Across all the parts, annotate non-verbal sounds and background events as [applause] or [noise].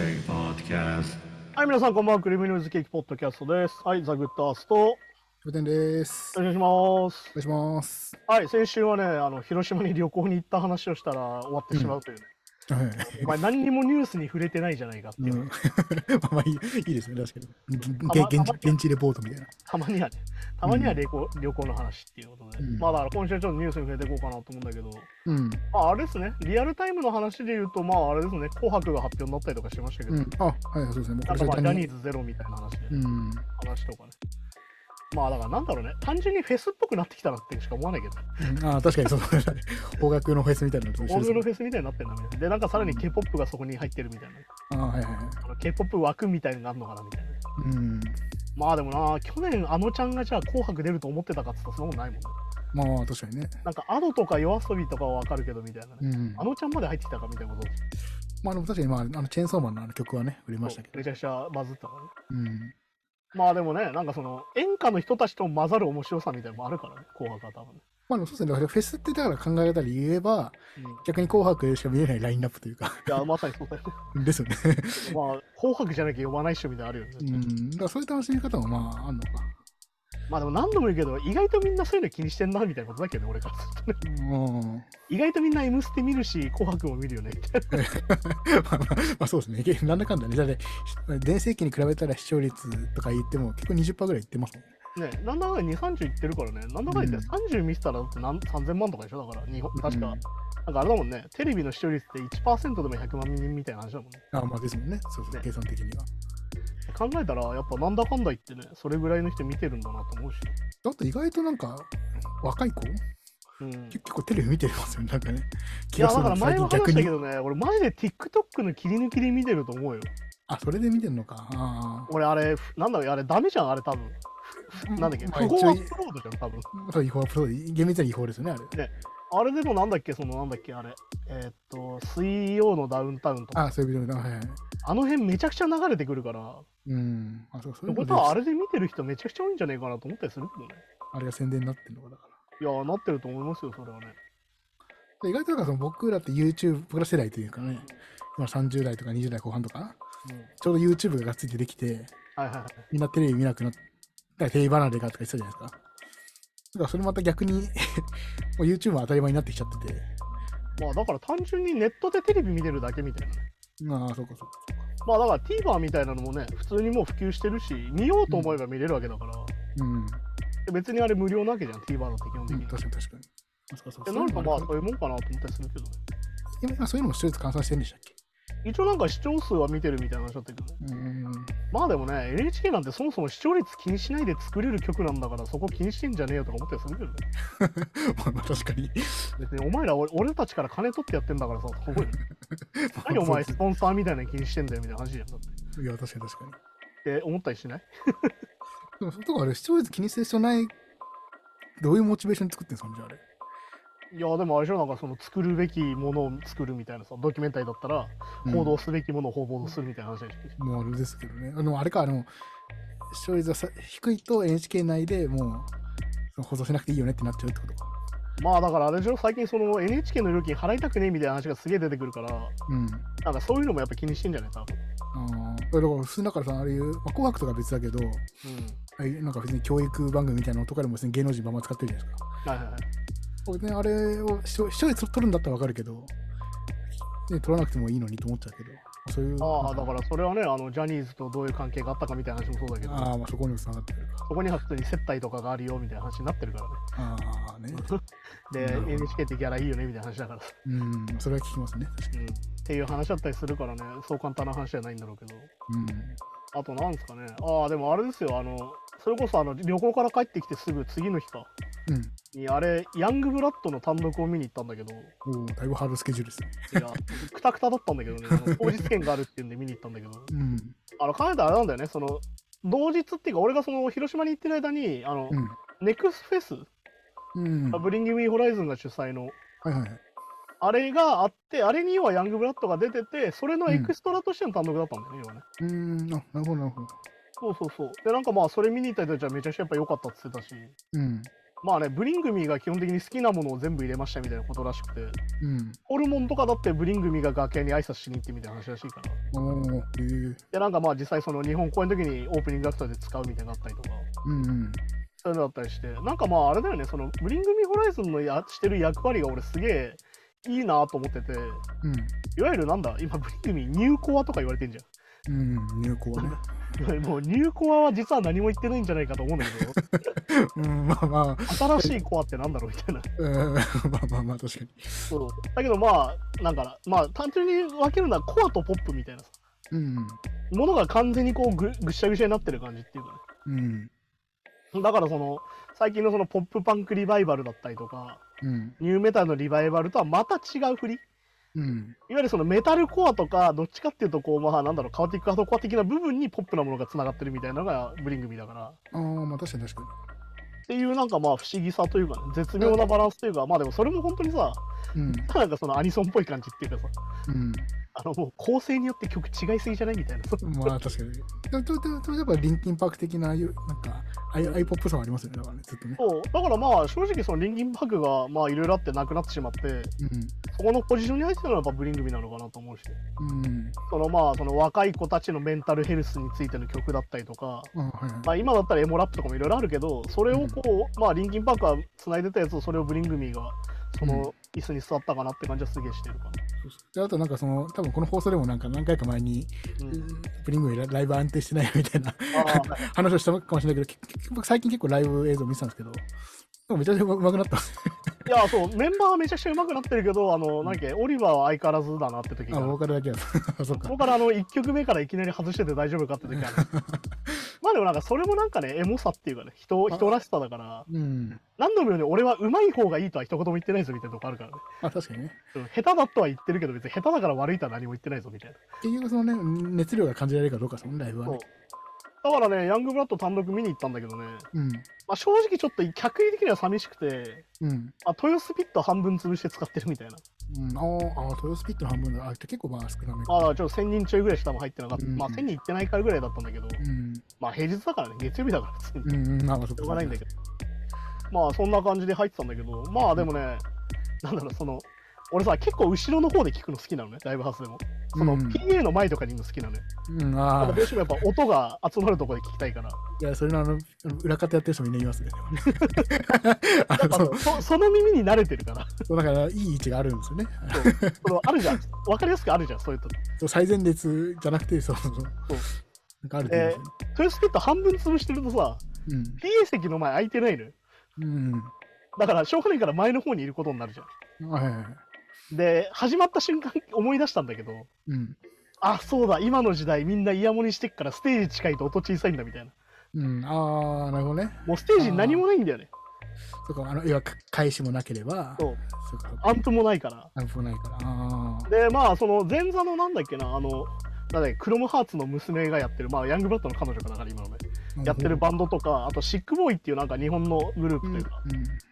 Cake Podcast. はい、皆さん、こんばんは。クリームニューズケーキポッドキャストです。はい、ザ・グッドアースト、よキャプテンです。お願いします。お願いします。はい、先週はね、あの、広島に旅行に行った話をしたら終わってしまうというね。はい。お前、何にもニュースに触れてないじゃないかっていうう。ん、[laughs] まあまあいいいいですね、確かに。現地現地レポートみたいな。たまにはね、たまには旅行,、旅行の話っていうことで。うんまあ、だから今週ちょっとニュースに触れていこうかなと思うんだけど、うん。まあ、あれですね、リアルタイムの話で言うと、まあ、あれですね、紅白が発表になったりとかしましたけど、うん。あ、はい、そうですね。もうなんかまあ、ジャニーズゼロみたいな話で、うん。話とかね。まあ、だからなんだろうね、単純にフェスっぽくなってきたなってしか思わないけど。うんあ確かにそう。邦楽のフェスみたいなのと一緒ですね大食いのフェスみたいになってんだみたいな。で、なんかさらに K-POP がそこに入ってるみたいな。あはいはいはい。K-POP 枠みたいになるのかなみたいな。うん。まあでもな、去年あのちゃんがじゃあ紅白出ると思ってたかって言ったらそんなことないもんね。まあ確かにね。なんか Ado とか YOASOBI とかはわかるけどみたいなね。うんあ。のちゃんまで入ってきたかみたいなことまあでも確かに、まあ、あのチェーンソーマンのあの曲はね、売れましたけど。めちゃくちゃバズったからね。うん。まあでもね、なんかその演歌の人たちと混ざる面白さみたいなのもあるからね、紅白は多分ね。まあでもそうですね。だからフェスってだから考え方で言えば、うん、い逆に紅白でしか見えないラインナップというか。や、まさにそうだよね。ですよね。[laughs] まあ、紅白じゃなきゃ呼ばない人みたいなのあるよね。うん。だからそういう楽しみ方もまああんのか。まあでも何度も言うけど、意外とみんなそういうの気にしてんなみたいなことだけどね、俺からするとね。うん。意外とみんな M ステ見るし、紅白も見るよね、みたいな。[laughs] まあまあ、まあそうですね。なんだかんだね。だって、全盛期に比べたら視聴率とか言っても結構20%ぐらいいってますもんね。ね、なんだかんだ2、30いってるからね、なんだかんだ言って30見せたらだって何3000万とかでしょ、だから、日本確か、うんなんかあれだもんね、テレビの視聴率って1%でも100万人みたいな話だもんね。あまあですもんね。そうそう、ね計算的には。考えたら、やっぱなんだかんだ言ってね、それぐらいの人見てるんだなと思うし。だって意外となんか、若い子？うん、い結構テレビ見てますよね。なんかね。気や、だから前も話したけどね、俺マジで TikTok の切り抜きで見てると思うよ。あ、それで見てんのか。あ俺あれ、なんだろう、あれダメじゃん、あれ多分。あ。なんだっけ、まあ不法アップロードじゃん、多分。違法、そう、厳密に違法ですよね、あれ。あれでもなんだっけ、そのなんだっけ、あれ。えーっと、水曜のダウンタウンとか、あそういうビデオだ。はいはい。あの辺めちゃくちゃ流れてくるから、うん。あ、そう、そういうってことはあれれで見てる人めちゃくちゃ多いんじゃないかなと思ったりするけどね。あれが宣伝になってんのかだから。いやー、なってると思いますよ、それはね。で意外となんかその僕らって YouTube、僕ら世代というかね、今30代とか20代後半とか、うん。ちょうど YouTube ががっついてできて、はいはいはい。みんなテレビ見なくなった、だからテレビ離れがとか言ってたじゃないですか。だからそれまた逆に [laughs] もう YouTube も当たり前になってきちゃってて、まあだから単純にネットでテレビ見てるだけみたいなね。まあ、そうかそうか。まあだから TVer みたいなのもね、普通にもう普及してるし、見ようと思えば見れるわけだから、うん。で別にあれ無料なわけじゃん、TVer だって基本的うん、に。確かに確かに。あそうかそうでかなんかまあそそういうもんかなと思ったりするけどね。今今そういうのも視聴率換算してるんでしたっけ？一応なんか視聴数は見てるみたいな話だったけど。まあでもね、NHK なんてそもそも視聴率気にしないで作れる曲なんだから、そこ気にしてんじゃねえよとか思ったりするけどね。[laughs] まあまあ確かに。別にお前ら俺俺たちから金取ってやってんだからさ、[laughs] 何お前スポンサーみたいなの気にしてんだよみたいな話じゃん。だっていや、確かに確かに。って思ったりしない？[laughs] でも、とかあれ、視聴率気にする必要ない、どういうモチベーションで作ってんすかね、じゃああれ。いや、でもあれでしょ、なんかその作るべきものを作るみたいなさ、ドキュメンタリーだったら、うん報道すべきものを報道するみたいな話でしょ。もうあれですけどね。あの、あれか、あの、視聴率がさ低いと NHK 内でもう、放送しなくていいよねってなっちゃうってこと？か。まあだからあれでしょ、最近その NHK の料金払いたくねえみたいな話がすげえ出てくるから、うん。なんかそういうのもやっぱ気にしてんじゃない多分。だから、普通だからさ、ああいう、まあ、紅白とか別だけど、うん。なんか別に教育番組みたいなのとかでも別に芸能人ばんま使ってるじゃないですか。はいはいはい。別にあれを視聴率取るんだったらわかるけど、ね、取らなくてもいいのにと思っちゃうけど、そういう。ああ、だからそれはね、あのジャニーズとどういう関係があったかみたいな話もそうだけど、ああ、まあそこにもつながってくるか。そこには普通に接待とかがあるよみたいな話になってるからね。ああね。[laughs] で、NHK ってギャラいいよねみたいな話だからさ。うん、それは聞きますね。うん。っていう話だったりするからね、そう簡単な話じゃないんだろうけど。に。あとなんですかね。ああ、でもあれですよ、あの、それこそあの旅行から帰ってきてすぐ次の日か。うん。うん。にあれ、ヤングブラッドの単独を見に行ったんだけど、いおお、だいぶハードスケジュールですね。や、くたくただったんだけどね、当日券があるっていうんで見に行ったんだけど、うん。あの、考えたらあれなんだよね、その、同日っていうか、俺がその広島に行ってる間に、あの、うん。ネクスフェス、うん。はいブリング・ミー・ホライズンが主催の、はいはい。あれがあって、あれにはヤングブラッドが出てて、それのエクストラとしての単独だったんだよね、要はね。うーん、あ、なるほどなるほど。そうそうそう。で、なんかまあ、それ見に行った人たちはめちゃくちゃやっぱ良かったって言ってたし、うん。まあね、ブリングミーが基本的に好きなものを全部入れましたみたいなことらしくて、うん。ホルモンとかだってブリングミーが崖に挨拶しに行ってみたいな話らしいから。おえ。で、なんかまあ実際その日本公演の時にオープニングアクターで使うみたいなのあったりとか、うんうん。そういうのだったりして、なんかまああれだよね、そのブリングミーホライズンのやしてる役割が俺すげえいいなと思ってて、うん。いわゆるなんだ、今ブリングミーニューコアとか言われてんじゃん。うん、入校はね。[laughs] もうニューコアは実は何も言ってないんじゃないかと思うんだけど、[laughs] うん、まあまあ、新しいコアってなんだろうみたいな。[laughs] うん、まあまあまあ、確かに。そうだけどまあ、なんかな、まあ単純に分けるのはコアとポップみたいなさ、うん。ものが完全にこうぐぐっしゃぐしゃになってる感じっていうかうん。ね。だからその、最近のそのポップパンクリバイバルだったりとか、うん。ニューメタルのリバイバルとはまた違う振り。うん。いわゆるそのメタルコアとか、どっちかっていうと、こう、まあ、なんだろう、カオティックハードコア的な部分にポップなものがつながってるみたいなのがブリングミーだから。ああ、まあ確かに確かっていうなんかまあ不思議さというか、ね、絶妙なバランスというか、まあでもそれも本当にさ、に。うん。なんかそのアニソンっぽい感じっていうかさ、うん。あのもう構成によって曲違いすぎじゃない？みたいな。まあ確かに。でも、でもでもやっぱリンキンパーク的な、なんか、アイアイポップさはありますよね、だからね、ずっとね。そうだからまあ正直そのリンキンパークがまあいろいろあってなくなってしまって、うん。そこのポジションに入ってたのはやっぱブリングミーなのかなと思うし、うん。そのまあその若い子たちのメンタルヘルスについての曲だったりとか、あはいはい。まあ今だったらエモラップとかもいろいろあるけど、それをこう、まあリンキンパークは繋いでたやつをそれをブリングミーがその椅子に座ったかなって感じはすげえしてるかな。であとなんかその、多分この放送でもなんか何回か前に、うん。プリングラライブ安定してないみたいな [laughs] 話をしたかもしれないけど、結結局最近結構ライブ映像見てたんですけど、めちゃくちゃうまくなったいや、そう、メンバーはめちゃくちゃ上手くなってるけど、あの、なんだっけ、オリバーは相変わらずだなって時あ、ボが。ーカルだけやあ、[laughs] そっかそこ。からあの1曲目からいきなり外してて大丈夫かって時ある。[laughs] まあでもなんかそれもなんかね、エモさっていうかね、人人らしさだから、うん。何度も言うように俺は上手い方がいいとは一言も言ってないぞみたいなとこあるからね。あ、確かにね。うん下手だとは言ってるけど、別に下手だから悪いとは何も言ってないぞみたいな。結局そのね、熱量が感じられるかどうかですもんね、ライブはそうね。。だからね、ヤングブラッド単独見に行ったんだけどね、うん。まあ、正直ちょっと客員的には寂しくて、うん。あ豊洲ピット半分潰して使ってるみたいな。うん、あーあー、豊洲ピットの半分だ。あ、結構まあ少なめか。まあ、ちょっと1000人ちょいぐらいしか多分入ってなかった。うんまあ、1000人行ってないからぐらいだったんだけど、うん。まあ、平日だからね、月曜日だから普通に。うん、うん、しょうか。がないんだけど。まあ、そんな感じで入ってたんだけど、まあ、でもね、なんだろう、その、俺さ、結構後ろの方で聞くの好きなのね、ライブハウスでも。その、うん PA の前とかにいるの好きなのよ。うん、やあどうしてもやっぱ音が集まるところで聞きたいから。いや、それのあの、裏方やってる人みんな言いますね。[laughs] あのそうそその耳に慣れてるから。そうだから、いい位置があるんですよね。そうそのあるじゃん。わかりやすくあるじゃん、そういうと。最前列じゃなくて、そうそうそう。なんかあるって言いますよね豊洲ピット半分潰してるとさ、PA 席の前空いてないのよ。うん。だから、しょうがないから前の方にいることになるじゃうん。はいはいはい。ん。で、始まった瞬間思い出したんだけど、うん。あ、そうだ、今の時代みんなイヤモニしてっからステージ近いと音小さいんだみたいな。うん。ああ、なるほどね。もうステージに何もないんだよね。そうか、あの、要は、返しもなければ、そう。そうか、アンプもないから。アンプもないから。ああ。で、まあ、その前座のなんだっけな、あの、なんだっけ、クロムハーツの娘がやってる、まあ、ヤングブラッドの彼女かな、今のね、やってるバンドとか、あと、シックボーイっていうなんか日本のグループうん。というか、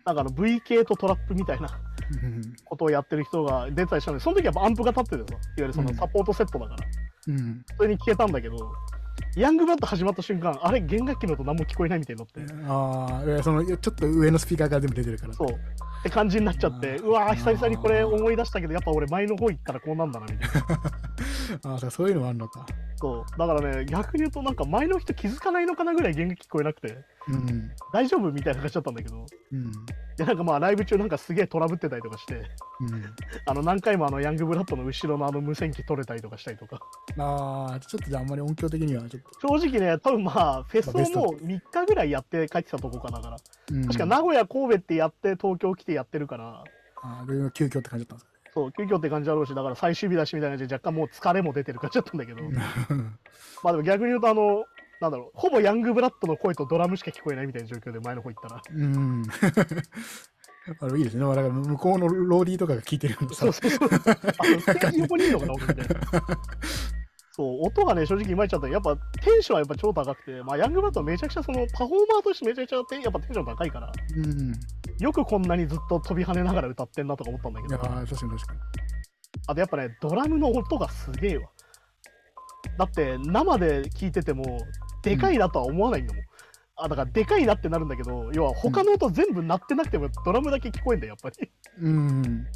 なんかあの V 系とトラップみたいなうん。[laughs] ことをやってる人が出てたりしたので、その時やっぱアンプが立っててさ、いわゆるそのうんサポートセットだから、うん。それに聞けたんだけど、ヤングブラッド始まった瞬間、あれ、弦楽器の音何も聞こえないみたいになって、ああ、その、ちょっと上のスピーカーが全部出てるから。そう。って感じになっちゃって、うわー、久々にこれ思い出したけど、やっぱ俺前の方行ったらこうなんだな、みたいな。[laughs] ああ、そうそういうのもあるのか。そう。だからね、逆に言うとなんか前の人気づかないのかなぐらい弦楽器聞こえなくて、うん。大丈夫みたいな感じだったんだけど、うん。で、なんかまあライブ中なんかすげえトラブってたりとかして、うん。あの何回もあのヤングブラッドの後ろのあの無線機取れたりとかしたりとか。ああ、ちょっとじゃああんまり音響的にはちょっと。正直ね、多分まあ、フェスをもう3日ぐらいやって帰ってたとこかだから、うん、確か名古屋、神戸ってやって、東京来てやってるから、あーで急遽って感じだったんですそう、急遽って感じだろうし、だから最終日だしみたいな感じで、若干もう疲れも出てる感じだったんだけど、か [laughs] まあでも逆に言うと、あの、なんだろう、ほぼヤングブラッドの声とドラムしか聞こえないみたいな状況で前の方行ったら、うん。[laughs] あのいいですね。まあだから向こうのローディーとかが聞いてるのさそうそうそう、あの [laughs] 横にいるのかな、僕みたいな。そう、音がね、正直いまいちゃったやっぱテンションはやっぱ超高くて、まあ、ヤングブラッドはめちゃくちゃそのパフォーマーとしてめちゃくちゃテンやっぱテンション高いから、うん。よくこんなにずっと飛び跳ねながら歌ってんなとか思ったんだけいや確かに確かに。あとやっぱね、ドラムの音がすげえわ。だって生で聞いてても、でかいなとは思わないんだもん。あだからでかいなってなるんだけど要は他の音全部鳴ってなくてもドラムだけ聞こえんだよやっぱりうん。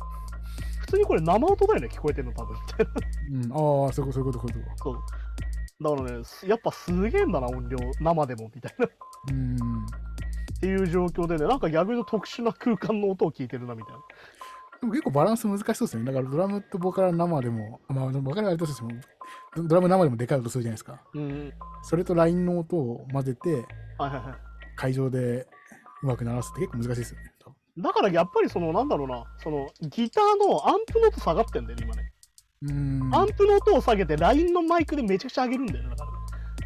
普通にこれ生音だよね聞こえてるの多分うん。ああ、そういうこと、そういうこと、そういうこそうだからねすやっぱすげえんだな音量生でもみたいなっと。うん。ていう状況でねなんか逆に特殊な空間の音を聞いてるなみたいなでも結構バランス難しそうですね。だからドラムとボーカル生でも、あまあ、ボーカルはあれとしても、ドドラム生でもでかい音するじゃないですか。うんそれとラインの音を混ぜて、はいはいはい会場でうまく鳴らすって結構難しいですよね。だからやっぱりそのなんだろうなそのギターのアンプの音下がってんだよね今ね、うん。アンプの音を下げてラインのマイクでめちゃくちゃ上げるんだよねだから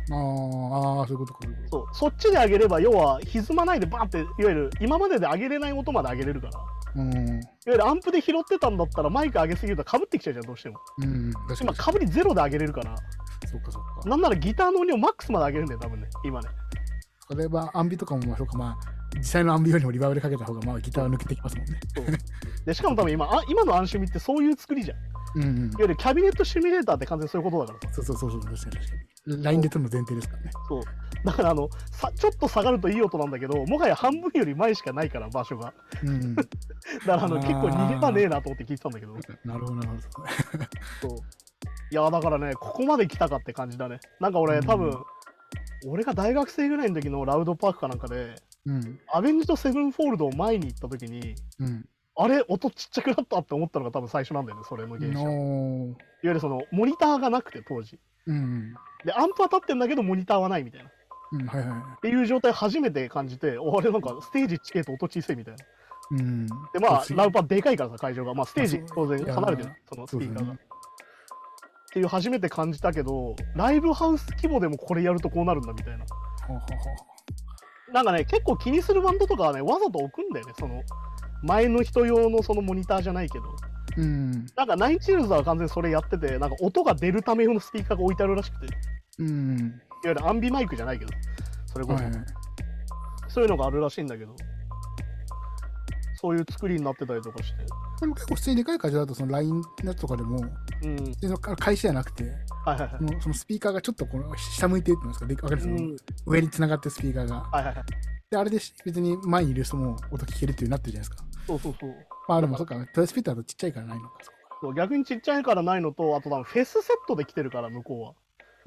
あーあー、そういうことか。そうそうそっちで上げれば要は歪まないでバーっていわゆる今までで上げれない音まで上げれるからいわとうん。ゆるアンプで拾ってたんだったらマイク上げすぎるとかぶってきちゃうじゃんどうしてもうん。今かぶりゼロで上げれるからそうか、そうか。なんならギターの音量マックスまで上げるんだよ多分ね今ねそれはアンビとかも、まあ、そうか、まあ、実際のアンビよりもリバーブでかけた方が、まあ、ギターは抜けてきますもんね。でしかも多分今あ今のアンシュミってそういう作りじゃんいわうん、うん。ゆるキャビネットシミュレーターって完全にそういうことだからさそうそうそうそう、確かに確かに。ラインで撮るの前提ですからね。そうだからあのさちょっと下がるといい音なんだけどもはや半分より前しかないから場所がうん。[laughs] だからあの結構逃げ場ねえなと思って聞いてたんだけどなるほど、なるほど。そういやだからねここまで来たかって感じだねなんか俺うん多分、俺が大学生ぐらいの時のラウドパークかなんかでうん。アベンジとセブンフォールドを前に行った時にうん。あれ音ちっちゃくなったって思ったのが多分最初なんだよねそれの現象いわのゆるそのモニターがなくて当時。うん。でアンプは立ってんだけどモニターはないみたいな。っうん、はいはていう状態初めて感じておあれなんかステージチケット音小さいみたいな。いうん。でまあラウパーでかいからさ会場が。まあステージ当然離れてるそのスピーカーが。っていう初めて感じたけどライブハウス規模でもこれやるとこうなるんだみたいななんかね結構気にするバンドとかはねわざと置くんだよね。その前の人用のそのモニターじゃないけど。あうん。なんか Nine Inch Nails は完全にそれやっててなんか音が出るため用のスピーカーが置いてあるらしくて。いわうん。ゆるアンビマイクじゃないけど。それこそ、はいはい。そういうのがあるらしいんだけど。そういう作りになってたりとかして。でも結構普通にでかい会場だと、その LINE のやつとかでも、うん。会社じゃなくて、はいはいはい。そのスピーカーがちょっとこの下向いてるって言うんですか、でわかるそのうん。上に繋がってるスピーカーが。はいはいはい。で、あれで別に前にいる人も音聞けるっていうなってるじゃないですか。そうそうそう。まあでもそっか、トイスピーターだとちっちゃいからないのか。そう逆にちっちゃいからないのとあと多分フェスセットで来てるから向こうは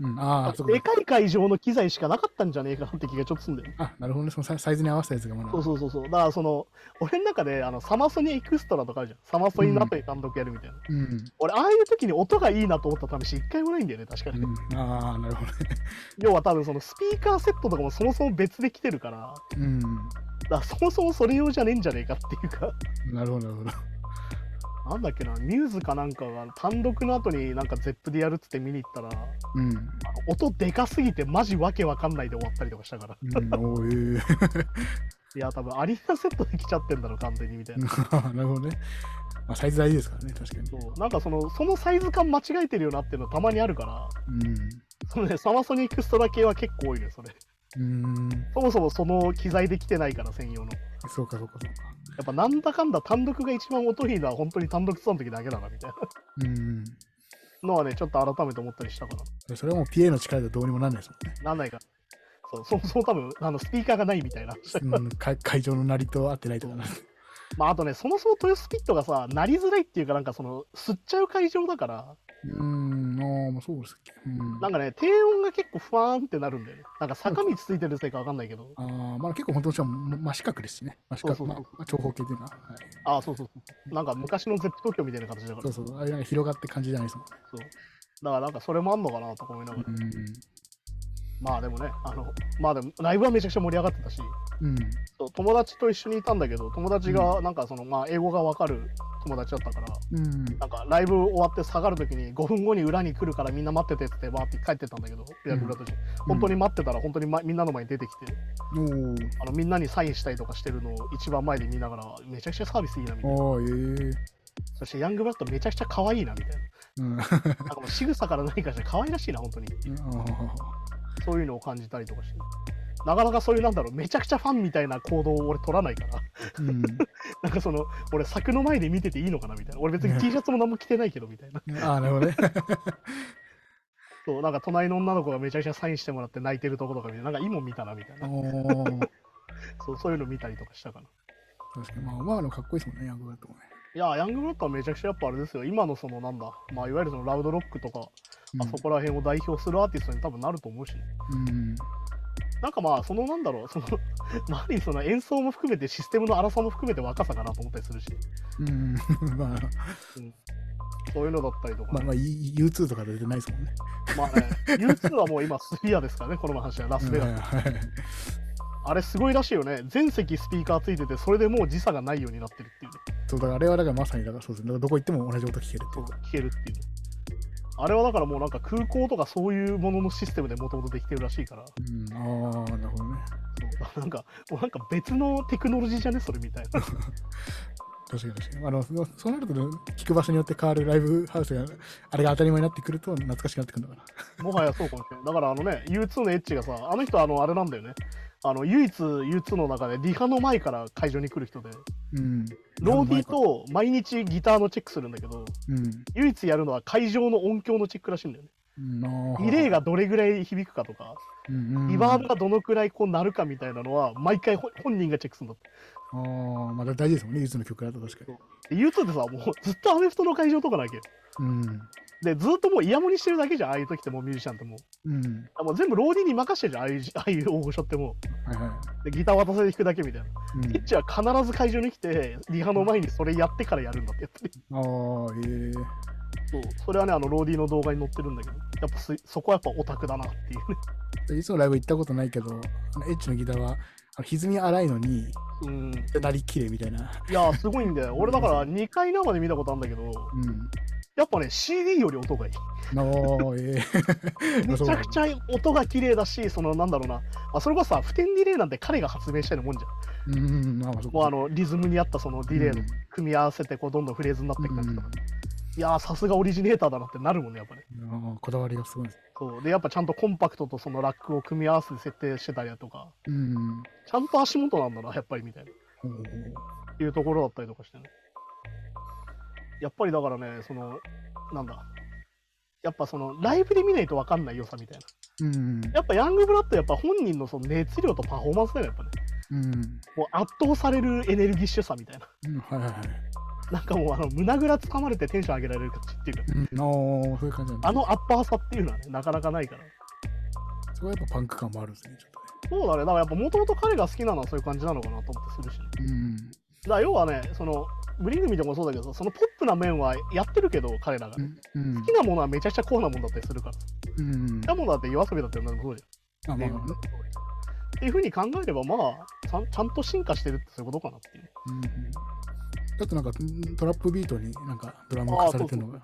うん、ああ、で。かい会場の機材しかなかったんじゃねえかなって気がちょっとすんだよねあ、なるほどね。そのサイズに合わせたやつがまだ。そうそうそうそうだからその俺の中であのサマソニエクストラとかあるじゃんサマソニの後に単独やるみたいな、うん。俺ああいう時に音がいいなと思った試し一回もないんだよね確かに、うん、ああ、なるほどね。[laughs] 要は多分そのスピーカーセットとかもそもそも別で来てるからうん。だからそもそもそれ用じゃねえんじゃねえかっていうかなるほど、なるほど。なんだっけなミューズかなんかが単独の後になんかゼップでやるっつって見に行ったらうん。あの音でかすぎてマジわけわかんないで終わったりとかしたから [laughs] うん、いや多分アリーナセットで来ちゃってんだろ完全にみたいなー [laughs] なるほどね。まあ、サイズ大事ですからね、確かに。そうなんかそのそのサイズ感間違えてるよなっていうのたまにあるからうん。そのねサマソニックストラ系は結構多いねそれうん。そもそもその機材で来てないから専用のそうか、そうか、そうか。やっぱなんだかんだ単独が一番音いいのは本当に単独ツアーの時だけだなみたいうん。なのはねちょっと改めて思ったりしたからそれはもう PA の力でどうにもなんないですもんね。なんないかそうそもそも多分あのスピーカーがないみたいなうん、会会場の鳴りと合ってないとかな。まああとねそもそも豊洲ピットがさなりづらいっていうかなんかその吸っちゃう会場だからうん、ああ、まあそうですっけ。うん。なんかね低音が結構ふわーんってなるんだよねなんか坂道ついてるせいかわかんないけど [laughs] ああ、まあ結構本当にしかも真四角ですしね。真四角、そうそうそうまあまあ長方形っていうのは。はい、ああそうそうそうなんか昔のゼップ東京みたいな形だからそうそう、あれなんか広がって感じじゃないですもんね。そうだからなんかそれもあんのかなとか思いながら、うん。まあでもねあのまあでもライブはめちゃくちゃ盛り上がってたし。うん。そう友達と一緒にいたんだけど友達がなんかその、まあ英語がわかる友達だったからうん。なんかライブ終わって下がるときに5分後に裏に来るからみんな待っててってバーって帰ってったんだけど、予約裏として。本当に待ってたら本当に、ま、みんなの前に出てきて。おー。あのみんなにサインしたりとかしてるのを一番前で見ながらめちゃくちゃサービスいいなみたいな。ああ、ええそしてヤングブラッドめちゃくちゃ可愛いなみたいうん。ななんかもう仕草から何かして可愛らしいな本当に。あそういうのを感じたりとかしてなかなかそういうなんだろうめちゃくちゃファンみたいな行動を俺取らないからーうん。[laughs] なんかその俺柵の前で見てていいのかなみたいな俺別に T シャツも何も着てないけどみたいな [laughs] ああ、なるほどね。[laughs] そう、なんか隣の女の子がめちゃくちゃサインしてもらって泣いてるとことか見て、なんかいいもん見たなみたいな。そうそういうの見たりとかしたかな。確かに。まあ、まあ、でもかっこいいですもんね、ヤングブラッドもね。いや、ヤングブラッドはめちゃくちゃやっぱあれですよ。今のそのなんだ、まあいわゆるそのラウドロックとか、うんあそこら辺を代表するアーティストに多分なると思うしね、うん。なんかまあ、そのなんだろう、その、周りにその演奏も含めてシステムの粗さも含めて若さかなと思ったりするし、うん。[laughs] まあ、そういうのだったりとか、まあ、まあ、U2 とかで出てないですもんね。まあね、U2 はもう今スフィアですからね、この話はラスベガス。はいはいあれすごいらしいよね。全席スピーカーついてて、それでもう時差がないようになってるっていうね。そうだからあれはだからまさにだからそうですね。どこ行っても同じ音聞けるってそいう。聞けるっていうね。あれはだからもうなんか空港とかそういうもののシステムでもともとできてるらしいから、うん。ああ、なるほどね。そうなんか、もうなんか別のテクノロジーじゃね、それみたいな。[laughs] 確かに確かに。あの、そそうなると、ね、聞く場所によって変わるライブハウスが、あれが当たり前になってくると懐かしくなってくるのかな。もはやそうかもしれない。だからあのね、U2 のエッジがさ、あの人あの、あれなんだよね。あの、唯一 U2 の中でリハの前から会場に来る人で、うん。ローディーと毎日ギターのチェックするんだけど、うん。唯一やるのは会場の音響のチェックらしいんだよね。リレーがどれぐらい響くかとか、リバーブがどのくらいこうなるかみたいなのは、毎回ほ本人がチェックするんだって。ああ、まあ大事ですもんね、ゆずの曲だと確かに。で U2 ってさ、もうずっとアメフトの会場とかなわけよ。うん。で、ずっともうイヤモニしてるだけじゃん、ああいう時ってもうミュージシャンってもう。うん。あもう全部ローディーに任してるじゃん、ああいうああいう大御所ってもはいはう。で、ギター渡せて弾くだけみたいな。い。うんエッチは必ず会場に来て、リハの前にそれやってからやるんだって、やっぱり。ああ、ええそう、それはね、あの、ローディーの動画に載ってるんだけど、やっぱすそこはやっぱオタクだなっていうね。で [laughs] いつもライブ行ったことないけど、あのエッチのギターは、歪み荒いのに、うん。なりきれいみたいな。いやー、すごいんだよ。俺だから2回生で見たことあるんだけど、うん。やっぱね、CD より音がいい。ええ [laughs] めちゃくちゃ音が綺麗だし、そのなんだろうな、あそれこそさ、普天ディレイなんて彼が発明したようなもんじゃん。うん、もうあのリズムに合ったそのディレイのうん。組み合わせてこうどんどんフレーズになっていく感じとか、うん。いやーさすがオリジネーターだなってなるもんねやっぱりあーこだわりがすごいです。そう。でやっぱちゃんとコンパクトとそのラックを組み合わせて設定してたりだとか。うん。ちゃんと足元なんだなやっぱりみたいな。おーっていうところだったりとかしてねやっぱりだからねそのなんだやっぱそのライブで見ないと分かんない良さみたいなうん。やっぱヤングブラッドやっぱ本人のその熱量とパフォーマンスだよやっぱねうん。もう圧倒されるエネルギッシュさみたいなうん、はいはいはい。なんかもうあの胸ぐらつかまれてテンション上げられる感じっていうかうん、そういう感じなんだ。あのアッパーさっていうのはね、なかなかないから。そこはやっぱパンク感もあるんですね、ちょっそうだね、だからやっぱもともと彼が好きなのはそういう感じなのかなと思ってするし、ね。とね。だ要はね、その、ブリングミでもそうだけどさ、そのポップな面はやってるけど、彼らが。うん。うん。好きなものはめちゃくちゃコアなもんだったりするから。うん好きなものだって夜遊びだってなんかそうじあ、ゃん。まあ、ねっていうふうに考えれば、まあちゃん、ちゃんと進化してるってそういうことかなっていう。うん。だってなんかんトラップビートになんかドラム化されてるのが。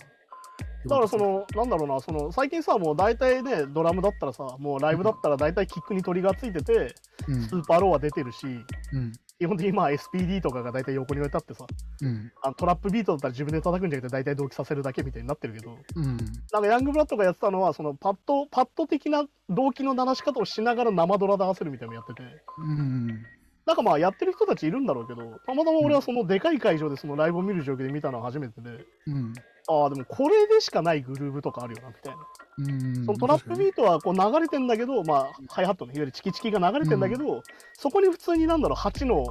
だからその、なんだろうな、その、最近さ、もう大体ね、ドラムだったらさ、もうライブだったら大体キックにトリガーついてて、うんスーパーローは出てるし、うん。基本的にまあ SPD とかが大体横に置いてあってさ、うん。あのトラップビートだったら自分で叩くんじゃなくて大体同期させるだけみたいになってるけど、うん。なんか YUNGBLUD がやってたのは、そのパッド、パッド的な同期の鳴らし方をしながら生ドラで合わせるみたいなのやってて、うん。なんかまあやってる人たちいるんだろうけど、たまたま俺はそのでかい会場でそのライブを見る状況で見たのは初めてで、うん。ああ、でもこれでしかないグルーブとかあるよな、みたいな。うん。そのトラップビートはこう流れてんだけど、まあ、ハイハットね、いわゆるチキチキが流れてんだけど、そこに普通になんだろう、8の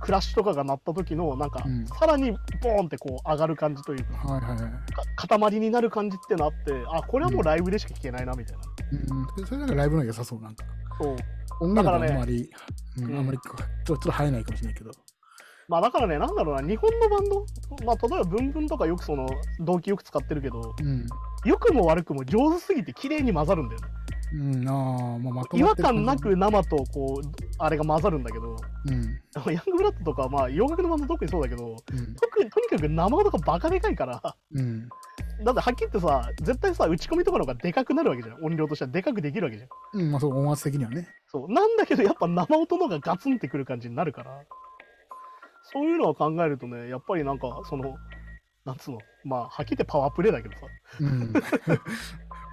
クラッシュとかが鳴った時の、なんか、うんさらにボーンってこう上がる感じというか、はいはいはい。か塊になる感じってのあって、あ、これはもうライブでしか聴けないな、みたいな。うん。それなんかライブの良さそう、なんか。そう。音楽はあだからねんまり、うんうんあんまりちょっとちょっと映えないかもしれないけど。まあだからね、なんだろうな、日本のバンド、まあ例えばブンブンとかよくその動機よく使ってるけど、うん。良くも悪くも上手すぎて綺麗に混ざるんだよね。うん、ああ、まあ、まと違和感なく生とこう、あれが混ざるんだけど、うん。ヤングブラッドとか、まあ洋楽のバンド特にそうだけど、うん。特にとにかく生音がバカでかいから、うん。だってはっきり言ってさ、絶対さ、打ち込みとかの方がでかくなるわけじゃん。音量としてはでかくできるわけじゃん。うん、まあそう、音圧的にはね。そう。なんだけど、やっぱ生音の方がガツンってくる感じになるから、そういうのを考えるとね、やっぱりなんか、その、なんつうの、まあ、はっきり言ってパワープレイだけどさ、うん。[laughs]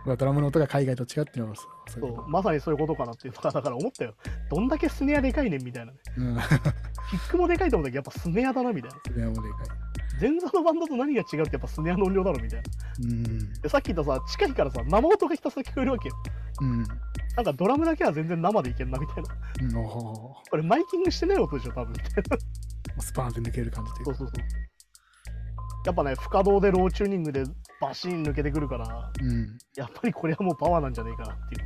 まあドラムの音が海外と違うっていうのはそうまさにそういうことかなっていうのが、だから思ったよ。どんだけスネアでかいねんみたいなね。と。うん。キックもでかいと思うんだけど、やっぱスネアだなみたいな。それはもうでかい。前座のバンドと何が違うってやっぱスネアの音量だろみたいな。うん。でさっき言ったさ、近いからさ、生音がひたすら聞こえるわけよ。うん。なんかドラムだけは全然生でいけんなみたいな。うん、おこれマイキングしてない音でしょ、多分みたいな。ースパーンって抜ける感じというか。そうそうそう。やっぱね、不可動でローチューニングでバシーン抜けてくるから、うん。やっぱりこれはもうパワーなんじゃねえかなっていう。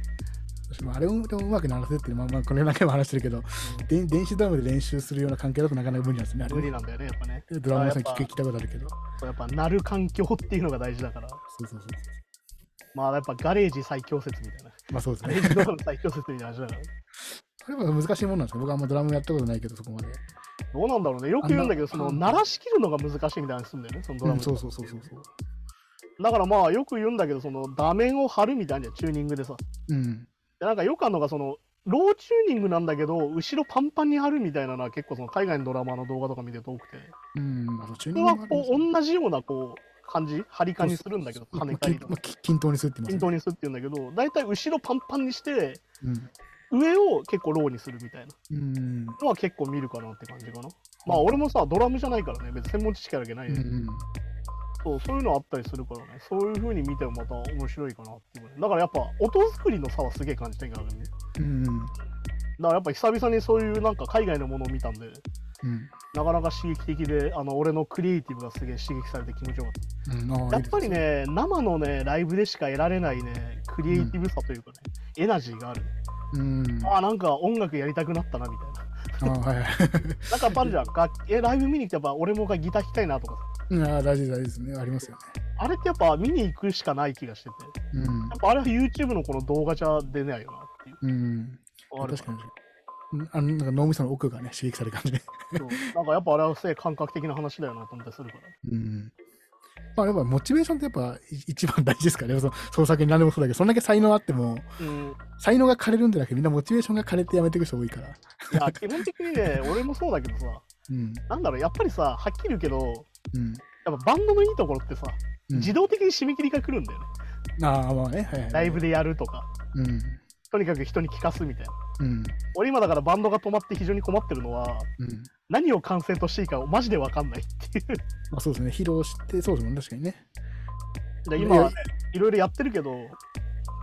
私もあれをうまく鳴らせっていうのは、まあ、まあ、これ何回も話してるけど、で電子ドラムで練習するような関係だとなかなか無理なんですね。無理なんだよね、やっぱね。でドラム屋さん聞く聞いたことあるけど。やっぱ鳴る環境っていうのが大事だから、そうそうそうそう。まあやっぱガレージ最強説みたいな。まあそうですガレね。ージドラム最強説みたいな話だから。あれは難しいもんなんですか？僕はあんまドラムやったことないけど、そこまで。どうなんだろうね。よく言うんだけど、その鳴らしきるのが難しいみたいな話すんだよね、そのドラム、うん、そうそうそうそうそう。だからまあよく言うんだけど、その画面を貼るみたいなチューニングでさ。うん。でなんかよくあるのが、その、ローチューニングなんだけど、後ろパンパンに貼るみたいなのは結構その海外のドラマーの動画とか見てると多くて、うん。あの、チュー普通はこねう同じようなこう感じ、張り感にするんだけど、まあ跳ねたりとかまあ、き均等にするって言います均等にするって言うんだけど、大体後ろパンパンにして、ね。上を結構ローにするみたいなうん。うん。のは結構見るかなって感じかな。まあ俺もさ、ドラムじゃないからね、別に専門知識あるわけないで、うんうん。そうそういうのあったりするからね、そういう風に見てもまた面白いかなっていうね。だからやっぱ音作りの差はすげえ感じてんからね。うん。だからやっぱ久々にそういうなんか海外のものを見たんで、うん。なかなか刺激的で、あの俺のクリエイティブがすげえ刺激されて気持ちよかった。うん、やっぱり。ね、生のね、ライブでしか得られないね、クリエイティブさというかね、エナジーがある。うん。ああ、なんか音楽やりたくなったなみたいな。[laughs] なんかやっぱあるじゃん。楽えライブ見に来てやっぱ俺もがギター弾きたいなとかさ。うん、あー大事大事ですね。ありますよね。あれってやっぱ見に行くしかない気がしてて。うんやっ。ぱあれは YouTube のこの動画じゃ出ないよなっていう。うん。ある確かに。うんあのなんか脳みその奥がね、刺激される感じで。そうなんかやっぱあれはせ感覚的な話だよなと思ってするから。うん。まあ、やっぱモチベーションってやっぱい一番大事ですからね。その創作に何でもそうだけど、そんだけ才能あっても、うん。才能が枯れるんじゃなくて、みんなモチベーションが枯れてやめていく人多いから。いや、基本的にね、俺もそうだけどさ、うん。なんだろう、やっぱりさ、はっきり言うけど、うん。やっぱバンドのいいところってさ、うん自動的に締め切りが来るんだよね。ああ、まあね。はいはい。ライブでやるとか、うん。とにかく人に聞かすみたいな。うん。俺今だからバンドが止まって非常に困ってるのは、うん。何を完成としていいかマジで分かんないっていう。まあそうですね。披露して、そうですもんね。確かにね。で今はねいいろいろやってるけど、